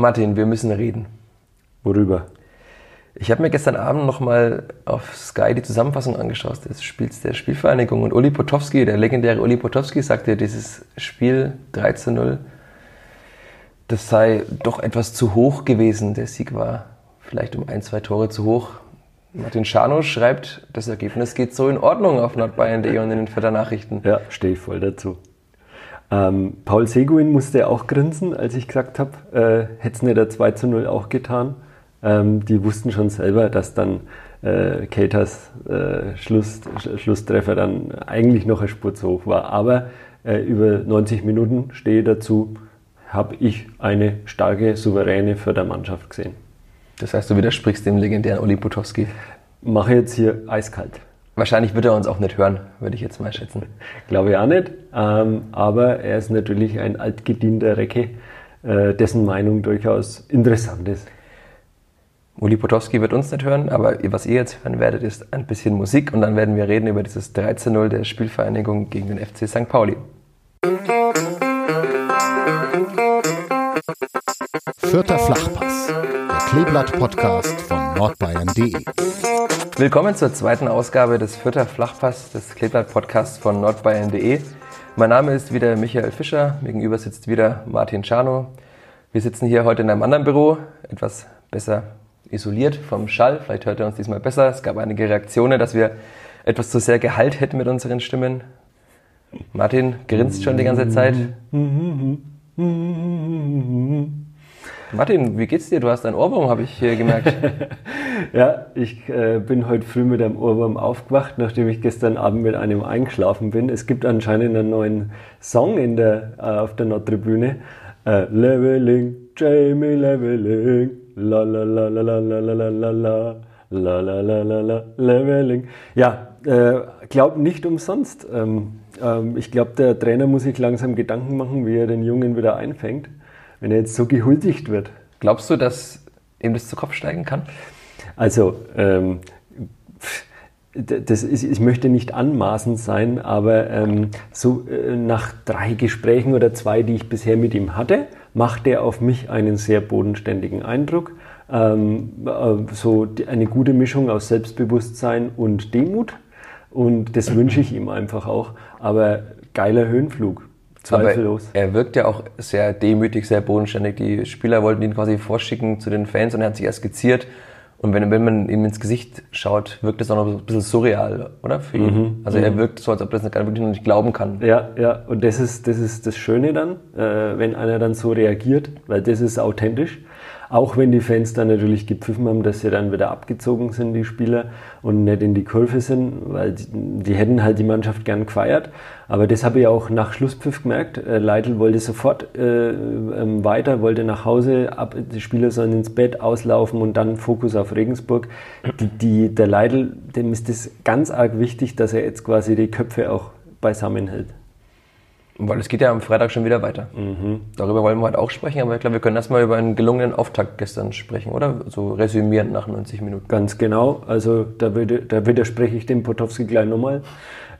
Martin, wir müssen reden. Worüber? Ich habe mir gestern Abend nochmal auf Sky die Zusammenfassung angeschaut des Spiels der Spielvereinigung und Uli Potowski, der legendäre Uli Potowski, sagte, dieses Spiel 3 zu 0, das sei doch etwas zu hoch gewesen. Der Sieg war vielleicht um ein, zwei Tore zu hoch. Martin Schano schreibt, das Ergebnis geht so in Ordnung auf nordbayern.de und in den Vierter Nachrichten. Ja, stehe ich voll dazu. Ähm, Paul Seguin musste auch grinsen, als ich gesagt habe, äh, hätte es nicht der 2 zu 0 auch getan. Ähm, die wussten schon selber, dass dann äh, Katers äh, Schluss, Schlusstreffer dann eigentlich noch eine Spur zu hoch war. Aber äh, über 90 Minuten stehe dazu, habe ich eine starke, souveräne Fördermannschaft gesehen. Das heißt, du widersprichst dem legendären Oli Butowski. Mache jetzt hier eiskalt. Wahrscheinlich wird er uns auch nicht hören, würde ich jetzt mal schätzen. Glaube ich auch nicht. Ähm, aber er ist natürlich ein altgedienter Recke, äh, dessen Meinung durchaus interessant ist. Uli Potowski wird uns nicht hören, aber was ihr jetzt hören werdet, ist ein bisschen Musik und dann werden wir reden über dieses 13-0 der Spielvereinigung gegen den FC St. Pauli. Vierter Flachpass, der Kleeblatt-Podcast von nordbayern.de. Willkommen zur zweiten Ausgabe des Vierter Flachpass des Kleeblatt-Podcasts von nordbayern.de. Mein Name ist wieder Michael Fischer, mir gegenüber sitzt wieder Martin Czarno. Wir sitzen hier heute in einem anderen Büro, etwas besser isoliert vom Schall. Vielleicht hört er uns diesmal besser. Es gab einige Reaktionen, dass wir etwas zu sehr Gehalt hätten mit unseren Stimmen. Martin grinst schon die ganze Zeit. Martin, wie geht's dir? Du hast einen Ohrwurm, habe ich hier gemerkt. ja, ich äh, bin heute früh mit einem Ohrwurm aufgewacht, nachdem ich gestern Abend mit einem eingeschlafen bin. Es gibt anscheinend einen neuen Song in der, äh, auf der Nordtribüne. Äh, Leveling, Jamie Leveling, la la la la la la la la la la la la la la Leveling. Ja, äh, glaub nicht umsonst. Ähm, ähm, ich glaube, der Trainer muss sich langsam Gedanken machen, wie er den Jungen wieder einfängt wenn er jetzt so gehuldigt wird. Glaubst du, dass ihm das zu Kopf steigen kann? Also, ähm, das ist, ich möchte nicht anmaßend sein, aber ähm, so äh, nach drei Gesprächen oder zwei, die ich bisher mit ihm hatte, macht er auf mich einen sehr bodenständigen Eindruck. Ähm, äh, so eine gute Mischung aus Selbstbewusstsein und Demut. Und das wünsche ich ihm einfach auch. Aber geiler Höhenflug. Zweifellos. Aber er wirkt ja auch sehr demütig, sehr bodenständig. Die Spieler wollten ihn quasi vorschicken zu den Fans und er hat sich erst skizziert. Und wenn, wenn man ihm ins Gesicht schaut, wirkt es auch noch ein bisschen surreal, oder? Für ihn. Mhm, also er mhm. wirkt so, als ob er das wirklich noch nicht glauben kann. Ja, ja. Und das ist das, ist das Schöne dann, äh, wenn einer dann so reagiert, weil das ist authentisch. Auch wenn die Fans dann natürlich gepfiffen haben, dass sie dann wieder abgezogen sind, die Spieler, und nicht in die Kurve sind, weil die, die hätten halt die Mannschaft gern gefeiert. Aber das habe ich auch nach Schlusspfiff gemerkt. Äh, Leitl wollte sofort äh, ähm, weiter, wollte nach Hause, ab, die Spieler sollen ins Bett auslaufen und dann Fokus auf Regensburg. Die, die, der Leitl, dem ist das ganz arg wichtig, dass er jetzt quasi die Köpfe auch beisammen hält. Weil es geht ja am Freitag schon wieder weiter. Mhm. Darüber wollen wir heute auch sprechen, aber ich glaube, wir können erstmal über einen gelungenen Auftakt gestern sprechen, oder? So resümierend nach 90 Minuten. Ganz genau. Also da, da widerspreche ich dem Potowski gleich nochmal.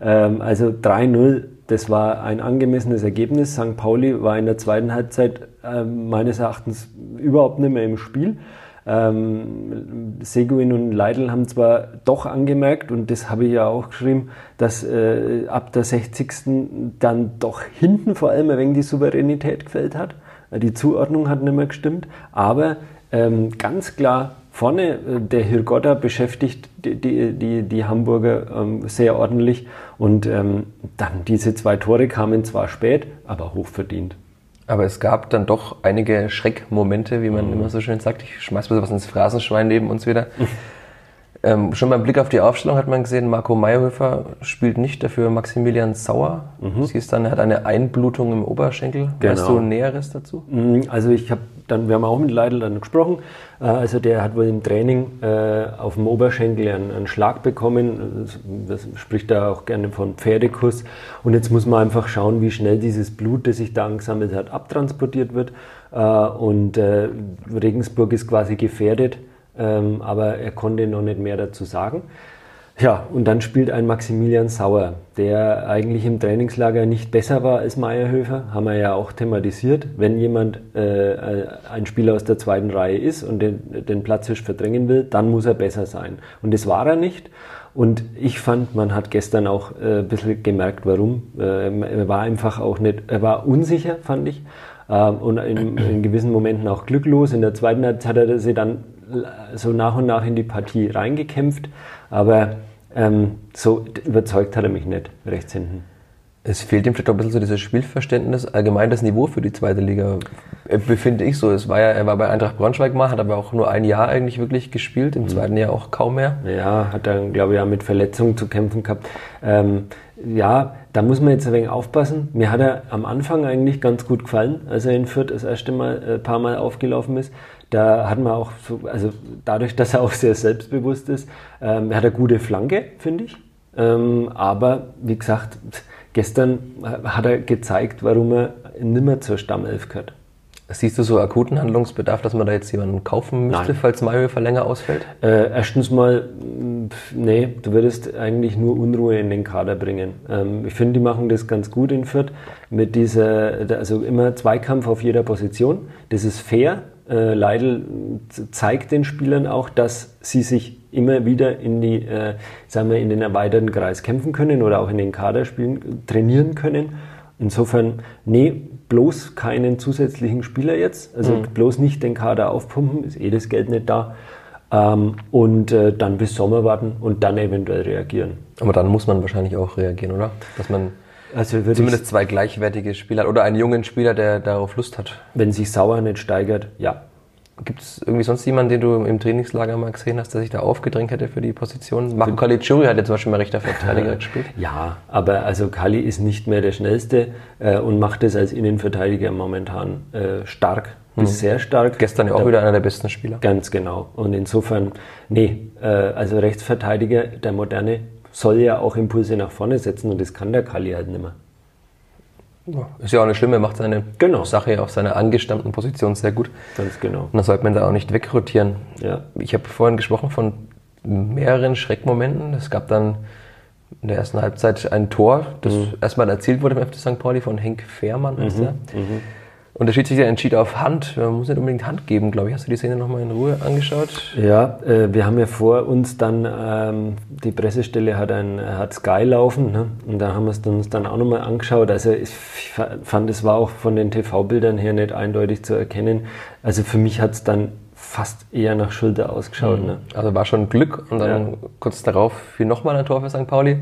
Ähm, also 3-0, das war ein angemessenes Ergebnis. St. Pauli war in der zweiten Halbzeit äh, meines Erachtens überhaupt nicht mehr im Spiel. Ähm, Seguin und Leidl haben zwar doch angemerkt, und das habe ich ja auch geschrieben, dass äh, ab der 60. dann doch hinten vor allem ein wenig die Souveränität gefällt hat. Die Zuordnung hat nicht mehr gestimmt, aber ähm, ganz klar vorne, äh, der Hirgotta beschäftigt die, die, die, die Hamburger ähm, sehr ordentlich und ähm, dann diese zwei Tore kamen zwar spät, aber hochverdient. Aber es gab dann doch einige Schreckmomente, wie man mhm. immer so schön sagt. Ich schmeiß mal was ins Phrasenschwein neben uns wieder. ähm, schon beim Blick auf die Aufstellung hat man gesehen, Marco Meyerhöfer spielt nicht, dafür Maximilian Sauer. Mhm. Sie ist dann, er hat eine Einblutung im Oberschenkel. Genau. Weißt du Näheres dazu? Mhm, also ich habe dann, wir haben auch mit Leidl dann gesprochen. Äh, also der hat wohl im Training äh, auf dem Oberschenkel einen, einen Schlag bekommen. Das, das spricht da auch gerne von Pferdekuss. Und jetzt muss man einfach schauen, wie schnell dieses Blut, das sich da angesammelt hat, abtransportiert wird. Äh, und Regensburg ist quasi gefährdet, ähm, aber er konnte noch nicht mehr dazu sagen. Ja, und dann spielt ein Maximilian Sauer, der eigentlich im Trainingslager nicht besser war als Meierhöfer, haben wir ja auch thematisiert. Wenn jemand äh, ein Spieler aus der zweiten Reihe ist und den, den Platzhirsch verdrängen will, dann muss er besser sein. Und das war er nicht. Und ich fand, man hat gestern auch äh, ein bisschen gemerkt, warum. Äh, er war einfach auch nicht, er war unsicher, fand ich. Ähm, und in, in, gewissen Momenten auch glücklos. In der zweiten hat er sie dann so nach und nach in die Partie reingekämpft. Aber ähm, so überzeugt hat er mich nicht rechts hinten. Es fehlt ihm vielleicht auch ein bisschen so dieses Spielverständnis, allgemein das Niveau für die zweite Liga, äh, befinde ich so. Es war ja, er war bei Eintracht Braunschweig mal, hat aber auch nur ein Jahr eigentlich wirklich gespielt, im mhm. zweiten Jahr auch kaum mehr. Ja, hat dann, glaube ich, auch mit Verletzungen zu kämpfen gehabt. Ähm, ja, da muss man jetzt ein wenig aufpassen. Mir hat er am Anfang eigentlich ganz gut gefallen, als er in Fürth das erste Mal, ein äh, paar Mal aufgelaufen ist. Da hat man auch so, also dadurch, dass er auch sehr selbstbewusst ist, ähm, hat er gute Flanke, finde ich. Ähm, aber wie gesagt, gestern hat er gezeigt, warum er nimmer zur Stammelf gehört. Siehst du so akuten Handlungsbedarf, dass man da jetzt jemanden kaufen müsste, Nein. falls Mayhofer länger ausfällt? Äh, erstens mal, nee, du würdest eigentlich nur Unruhe in den Kader bringen. Ähm, ich finde, die machen das ganz gut in Fürth mit dieser, also immer Zweikampf auf jeder Position. Das ist fair. Äh, Leidl zeigt den Spielern auch, dass sie sich immer wieder in die, äh, sagen wir, in den erweiterten Kreis kämpfen können oder auch in den Kader spielen, trainieren können. Insofern, nee, bloß keinen zusätzlichen Spieler jetzt, also mhm. bloß nicht den Kader aufpumpen, ist eh das Geld nicht da. Ähm, und äh, dann bis Sommer warten und dann eventuell reagieren. Aber dann muss man wahrscheinlich auch reagieren, oder? Dass man also zumindest zwei gleichwertige Spieler oder einen jungen Spieler, der darauf Lust hat. Wenn sich Sauer nicht steigert, ja, Gibt es irgendwie sonst jemanden, den du im Trainingslager mal gesehen hast, der sich da aufgedrängt hätte für die Position? Marco Caligiuri hat jetzt zum Beispiel mal rechter Verteidiger gespielt. Ja, aber also Kali ist nicht mehr der schnellste äh, und macht es als Innenverteidiger momentan äh, stark bis mhm. sehr stark. Gestern ja auch wieder einer der besten Spieler. Ganz genau. Und insofern, nee, äh, also Rechtsverteidiger, der Moderne, soll ja auch Impulse nach vorne setzen und das kann der Kali halt nicht mehr. Ist ja auch nicht schlimm, er macht seine genau. Sache auf seiner angestammten Position sehr gut. Ganz genau. Und dann sollte man da auch nicht wegrotieren. Ja. Ich habe vorhin gesprochen von mehreren Schreckmomenten. Es gab dann in der ersten Halbzeit ein Tor, das mhm. erstmal erzielt wurde im FC St. Pauli von Henk Fehrmann. Mhm. Mhm. Und der Schiedsrichter entschied auf Hand. Man muss nicht unbedingt Hand geben, glaube ich. Hast du die Szene nochmal in Ruhe angeschaut? Ja, äh, wir haben ja vor uns dann, ähm, die Pressestelle hat, ein, hat Sky laufen. Ne? Und da haben wir es uns dann auch nochmal angeschaut. Also ich fand, es war auch von den TV-Bildern her nicht eindeutig zu erkennen. Also für mich hat es dann fast eher nach Schulter ausgeschaut. Mhm. Ne? Also war schon Glück. Und dann ja. kurz darauf fiel nochmal ein Tor für St. Pauli.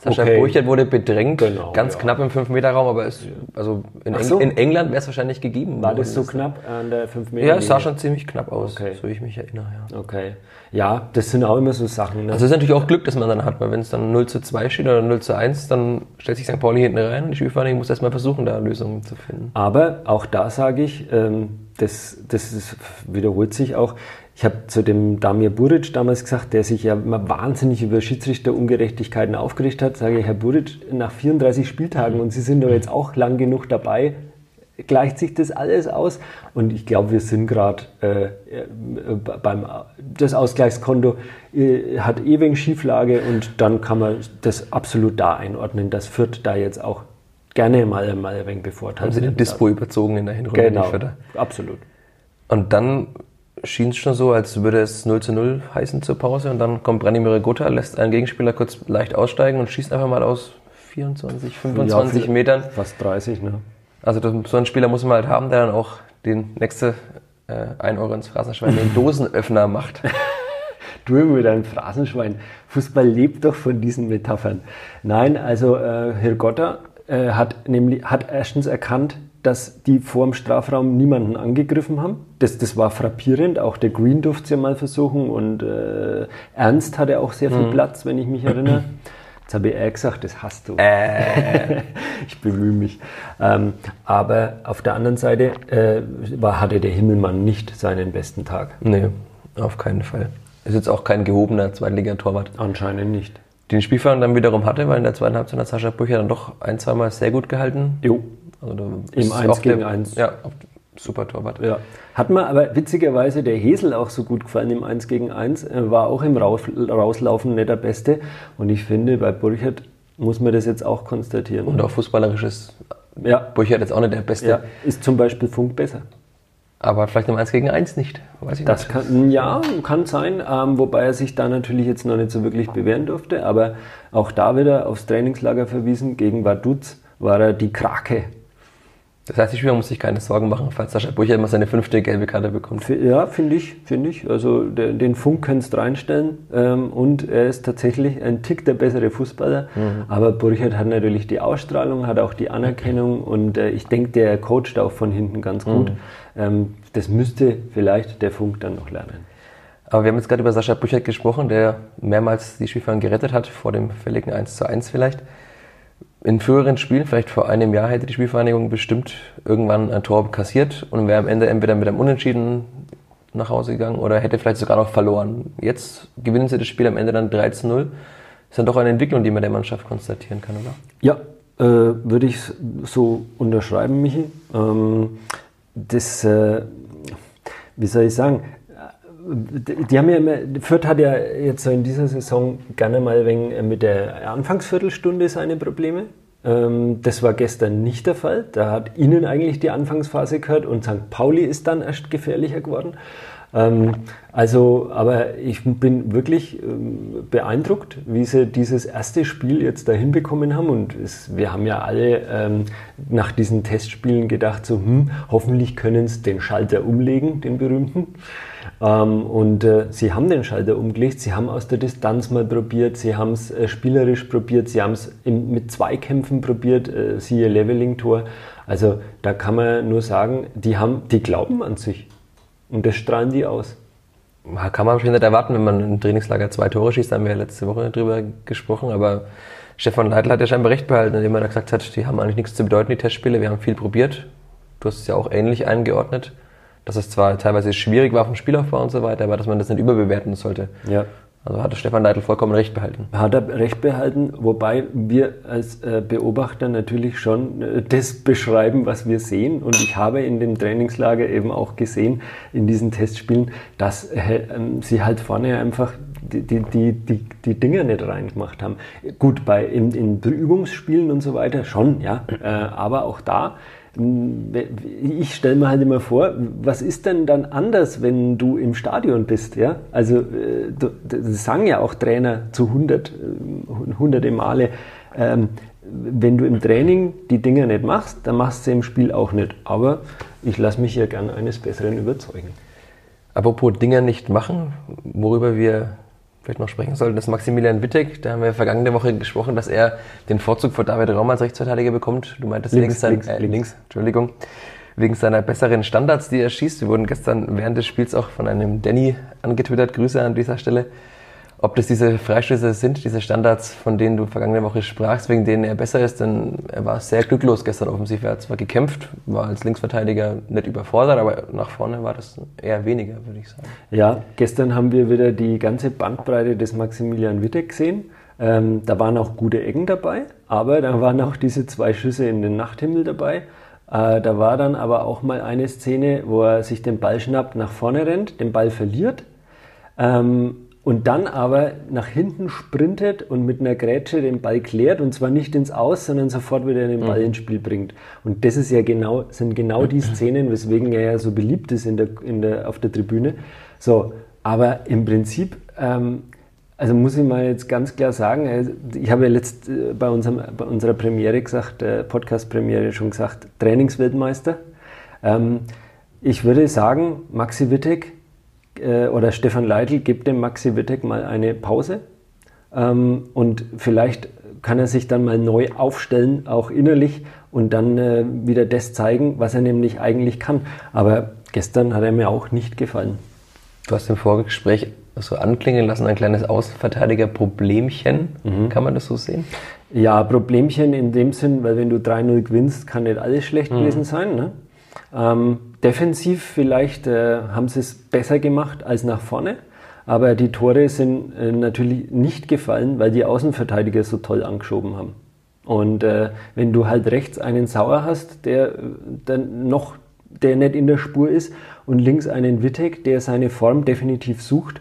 Sascha okay. Burchert wurde bedrängt, genau, ganz ja. knapp im 5-Meter-Raum, aber es, also in, Eng so. in England wäre es wahrscheinlich gegeben. War das so knapp an der 5 Meter? Ja, es sah schon ziemlich knapp aus, okay. so wie ich mich erinnere. Ja. Okay. Ja, das sind auch immer so Sachen. Ne? Also es ist natürlich auch Glück, dass man dann hat, weil wenn es dann 0 zu 2 steht oder 0 zu 1, dann stellt sich St. Pauli hinten rein und die Spielvereinigung muss erstmal versuchen, da Lösungen zu finden. Aber auch da sage ich, ähm, das, das ist, wiederholt sich auch, ich habe zu dem Damir Buric damals gesagt, der sich ja immer wahnsinnig über Schiedsrichterungerechtigkeiten aufgeregt hat, sage ich, Herr Buric, nach 34 Spieltagen und Sie sind doch jetzt auch lang genug dabei, gleicht sich das alles aus. Und ich glaube, wir sind gerade äh, äh, beim das Ausgleichskonto äh, hat ewig Schieflage und dann kann man das absolut da einordnen, dass Fürth da jetzt auch gerne mal, mal ein wenig bevorteilt. Haben Sie den Dispo überzogen in der Hinrunde? Genau, absolut. Und dann schien es schon so, als würde es 0 zu 0 heißen zur Pause und dann kommt Branimir Gutta, lässt einen Gegenspieler kurz leicht aussteigen und schießt einfach mal aus 24, 25 ja, Metern. Fast 30, ne? Also das, so einen Spieler muss man halt haben, der dann auch den nächste äh, 1 Euro ins Phrasenschwein den Dosenöffner macht. du mit deinem Phrasenschwein. Fußball lebt doch von diesen Metaphern. Nein, also äh, Herr Gotta äh, hat nämlich hat erstens erkannt, dass die vor dem Strafraum niemanden angegriffen haben. Das, das war frappierend. Auch der Green durfte es ja mal versuchen und äh, Ernst hatte auch sehr viel mhm. Platz, wenn ich mich erinnere. Jetzt habe ich eher gesagt, das hast du. Äh. ich bemühe mich. Ähm, aber auf der anderen Seite äh, war, hatte der Himmelmann nicht seinen besten Tag. Nee, auf keinen Fall. Ist jetzt auch kein gehobener Zweitligatorwart. Anscheinend nicht. Den Spielfang dann wiederum hatte, weil in der zweiten Halbzeit hat Sascha Brücher dann doch ein, zweimal sehr gut gehalten. Jo. Also Im 1 gegen 1. Ja, super Torwart. Ja. Hat mir aber witzigerweise der Hesel auch so gut gefallen im 1 gegen 1, äh, war auch im Rauslaufen nicht der Beste. Und ich finde, bei Burchard muss man das jetzt auch konstatieren. Und auch fußballerisch ist ja. Burchard jetzt auch nicht der Beste. Ja, ist zum Beispiel Funk besser. Aber vielleicht im 1 gegen 1 nicht. Weiß ich das nicht. Kann, ja, kann sein, ähm, wobei er sich da natürlich jetzt noch nicht so wirklich bewähren durfte. Aber auch da wieder aufs Trainingslager verwiesen. Gegen Vaduz war er die Krake das heißt, die Spieler muss sich keine Sorgen machen, falls Sascha Burcher immer seine fünfte gelbe Karte bekommt. Ja, finde ich, finde ich. Also den Funk kannst du reinstellen ähm, und er ist tatsächlich ein Tick der bessere Fußballer. Mhm. Aber Burchard hat natürlich die Ausstrahlung, hat auch die Anerkennung und äh, ich denke, der coacht auch von hinten ganz gut. Mhm. Ähm, das müsste vielleicht der Funk dann noch lernen. Aber wir haben jetzt gerade über Sascha Burchard gesprochen, der mehrmals die Spielfahrer gerettet hat, vor dem fälligen 1 zu 1 vielleicht in früheren Spielen, vielleicht vor einem Jahr, hätte die Spielvereinigung bestimmt irgendwann ein Tor kassiert und wäre am Ende entweder mit einem Unentschieden nach Hause gegangen oder hätte vielleicht sogar noch verloren. Jetzt gewinnen sie das Spiel am Ende dann 3 zu 0. Ist dann doch eine Entwicklung, die man der Mannschaft konstatieren kann, oder? Ja, äh, würde ich so unterschreiben, Michi. Ähm, das, äh, wie soll ich sagen, die haben ja immer, Fürth hat ja jetzt so in dieser Saison gerne mal wegen mit der Anfangsviertelstunde seine Probleme. Ähm, das war gestern nicht der Fall. Da hat ihnen eigentlich die Anfangsphase gehört und St. Pauli ist dann erst gefährlicher geworden. Ähm, also, aber ich bin wirklich ähm, beeindruckt, wie sie dieses erste Spiel jetzt da hinbekommen haben. Und es, wir haben ja alle nach diesen Testspielen gedacht, so, hm, hoffentlich können sie den Schalter umlegen, den berühmten. Ähm, und äh, sie haben den Schalter umgelegt, sie haben aus der Distanz mal probiert, sie haben es äh, spielerisch probiert, sie haben es mit Zweikämpfen probiert, äh, siehe Leveling-Tor. Also da kann man nur sagen, die, haben, die glauben an sich und das strahlen die aus. Kann man wahrscheinlich nicht erwarten, wenn man im Trainingslager zwei Tore schießt, da haben wir ja letzte Woche drüber gesprochen, aber Stefan Leitl hat ja scheinbar recht behalten, indem er da gesagt hat, die haben eigentlich nichts zu bedeuten, die Testspiele, wir haben viel probiert. Du hast es ja auch ähnlich eingeordnet dass es zwar teilweise schwierig war vom Spielaufbau und so weiter, aber dass man das nicht überbewerten sollte. Ja. Also hatte Stefan Leitl vollkommen recht behalten. Hat er recht behalten, wobei wir als äh, Beobachter natürlich schon äh, das beschreiben, was wir sehen. Und ich habe in dem Trainingslager eben auch gesehen, in diesen Testspielen, dass äh, ähm, sie halt vorne einfach die, die, die, die, Dinger nicht reingemacht haben. Gut, bei in, in Übungsspielen und so weiter schon, ja. aber auch da ich stelle mir halt immer vor, was ist denn dann anders, wenn du im Stadion bist? Ja? Also, äh, das sagen ja auch Trainer zu hundert, äh, hunderte Male. Ähm, wenn du im Training die Dinge nicht machst, dann machst du sie im Spiel auch nicht. Aber ich lasse mich ja gern eines Besseren überzeugen. Apropos Dinge nicht machen, worüber wir vielleicht noch sprechen sollten, ist Maximilian Wittek. Da haben wir vergangene Woche gesprochen, dass er den Vorzug vor David Raum als Rechtsverteidiger bekommt. Du meintest links, links, links, äh, links, Entschuldigung, wegen seiner besseren Standards, die er schießt. Wir wurden gestern während des Spiels auch von einem Danny angetwittert. Grüße an dieser Stelle ob das diese Freistöße sind, diese Standards, von denen du vergangene Woche sprachst, wegen denen er besser ist, denn er war sehr glücklos gestern offensiv. Er hat zwar gekämpft, war als Linksverteidiger nicht überfordert, aber nach vorne war das eher weniger, würde ich sagen. Ja, gestern haben wir wieder die ganze Bandbreite des Maximilian Wittek gesehen. Ähm, da waren auch gute Ecken dabei, aber da waren auch diese zwei Schüsse in den Nachthimmel dabei. Äh, da war dann aber auch mal eine Szene, wo er sich den Ball schnappt, nach vorne rennt, den Ball verliert. Ähm, und dann aber nach hinten sprintet und mit einer Grätsche den Ball klärt und zwar nicht ins Aus, sondern sofort wieder den Ball mhm. ins Spiel bringt. Und das ist ja genau, sind genau die Szenen, weswegen er ja so beliebt ist in der, in der, auf der Tribüne. So, aber im Prinzip, ähm, also muss ich mal jetzt ganz klar sagen, äh, ich habe ja letzt äh, bei, unserem, bei unserer Premiere gesagt, äh, Podcast-Premiere schon gesagt, Trainingsweltmeister. Ähm, ich würde sagen, Maxi Wittek äh, oder Stefan Leitl gibt dem Maxi Wittek mal eine Pause ähm, und vielleicht kann er sich dann mal neu aufstellen, auch innerlich und dann äh, wieder das zeigen, was er nämlich eigentlich kann. Aber gestern hat er mir auch nicht gefallen. Du hast im Vorgespräch so anklingen lassen, ein kleines Außenverteidiger-Problemchen. Mhm. Kann man das so sehen? Ja, Problemchen in dem Sinn, weil wenn du 3-0 gewinnst, kann nicht alles schlecht mhm. gewesen sein. Ne? Ähm, defensiv vielleicht äh, haben sie es besser gemacht als nach vorne, aber die Tore sind äh, natürlich nicht gefallen, weil die Außenverteidiger so toll angeschoben haben. Und äh, wenn du halt rechts einen Sauer hast, der äh, dann noch der nicht in der Spur ist und links einen Wittek, der seine Form definitiv sucht,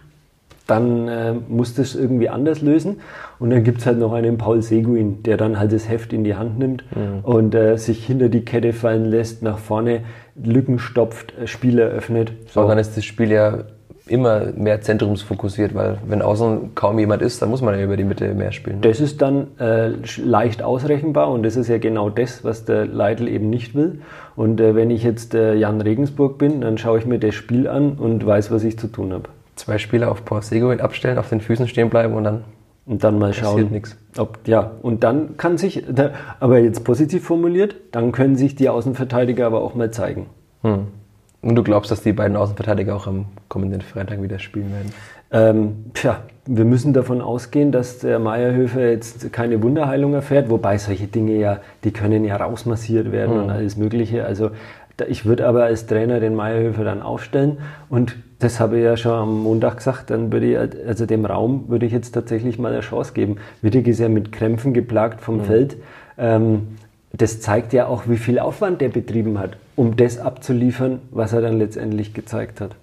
dann äh, muss das irgendwie anders lösen. Und dann gibt es halt noch einen Paul Seguin, der dann halt das Heft in die Hand nimmt mhm. und äh, sich hinter die Kette fallen lässt, nach vorne Lücken stopft, äh, Spiele öffnet. So. Aber dann ist das Spiel ja immer mehr zentrumsfokussiert, weil wenn außen kaum jemand ist, dann muss man ja über die Mitte mehr spielen. Das ist dann äh, leicht ausrechenbar und das ist ja genau das, was der Leitl eben nicht will. Und äh, wenn ich jetzt äh, Jan Regensburg bin, dann schaue ich mir das Spiel an und weiß, was ich zu tun habe. Zwei Spieler auf Paul Seguin abstellen, auf den Füßen stehen bleiben und dann und dann mal schauen, nichts. ob ja und dann kann sich, aber jetzt positiv formuliert, dann können sich die Außenverteidiger aber auch mal zeigen. Hm. Und du glaubst, dass die beiden Außenverteidiger auch am kommenden Freitag wieder spielen werden? Ähm, tja, wir müssen davon ausgehen, dass der Meierhöfer jetzt keine Wunderheilung erfährt, wobei solche Dinge ja, die können ja rausmassiert werden mhm. und alles Mögliche. Also ich würde aber als Trainer den Meierhöfer dann aufstellen und das habe ich ja schon am Montag gesagt, dann würde ich, also dem Raum würde ich jetzt tatsächlich mal eine Chance geben. Wittig ist ja mit Krämpfen geplagt vom mhm. Feld. Ähm, das zeigt ja auch, wie viel Aufwand der betrieben hat, um das abzuliefern, was er dann letztendlich gezeigt hat.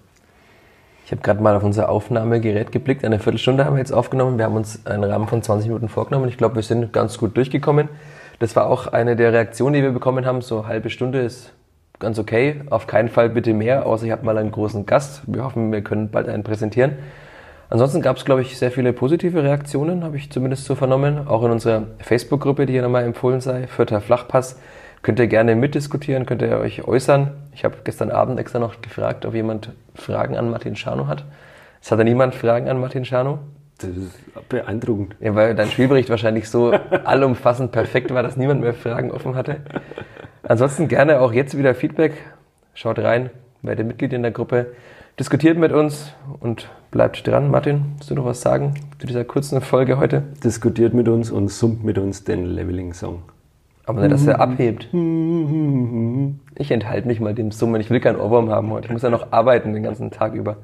Ich habe gerade mal auf unser Aufnahmegerät geblickt. Eine Viertelstunde haben wir jetzt aufgenommen. Wir haben uns einen Rahmen von 20 Minuten vorgenommen. Ich glaube, wir sind ganz gut durchgekommen. Das war auch eine der Reaktionen, die wir bekommen haben. So eine halbe Stunde ist ganz okay. Auf keinen Fall bitte mehr, außer ich habe mal einen großen Gast. Wir hoffen, wir können bald einen präsentieren. Ansonsten gab es, glaube ich, sehr viele positive Reaktionen, habe ich zumindest so vernommen. Auch in unserer Facebook-Gruppe, die hier nochmal empfohlen sei, Vierter Flachpass. Könnt ihr gerne mitdiskutieren, könnt ihr euch äußern. Ich habe gestern Abend extra noch gefragt, ob jemand Fragen an Martin Schano hat. Es hatte niemand Fragen an Martin Schano. Das ist beeindruckend. Ja, weil dein Spielbericht wahrscheinlich so allumfassend perfekt war, dass niemand mehr Fragen offen hatte. Ansonsten gerne auch jetzt wieder Feedback. Schaut rein, werdet Mitglied in der Gruppe diskutiert mit uns und bleibt dran. Martin, willst du noch was sagen zu dieser kurzen Folge heute? Diskutiert mit uns und summt mit uns den Leveling-Song. Aber nicht, dass er abhebt. Ich enthalte mich mal dem Summen. Ich will keinen Ohrwurm haben heute. Ich muss ja noch arbeiten den ganzen Tag über.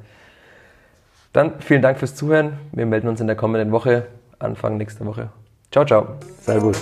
Dann vielen Dank fürs Zuhören. Wir melden uns in der kommenden Woche, Anfang nächster Woche. Ciao, ciao. Servus.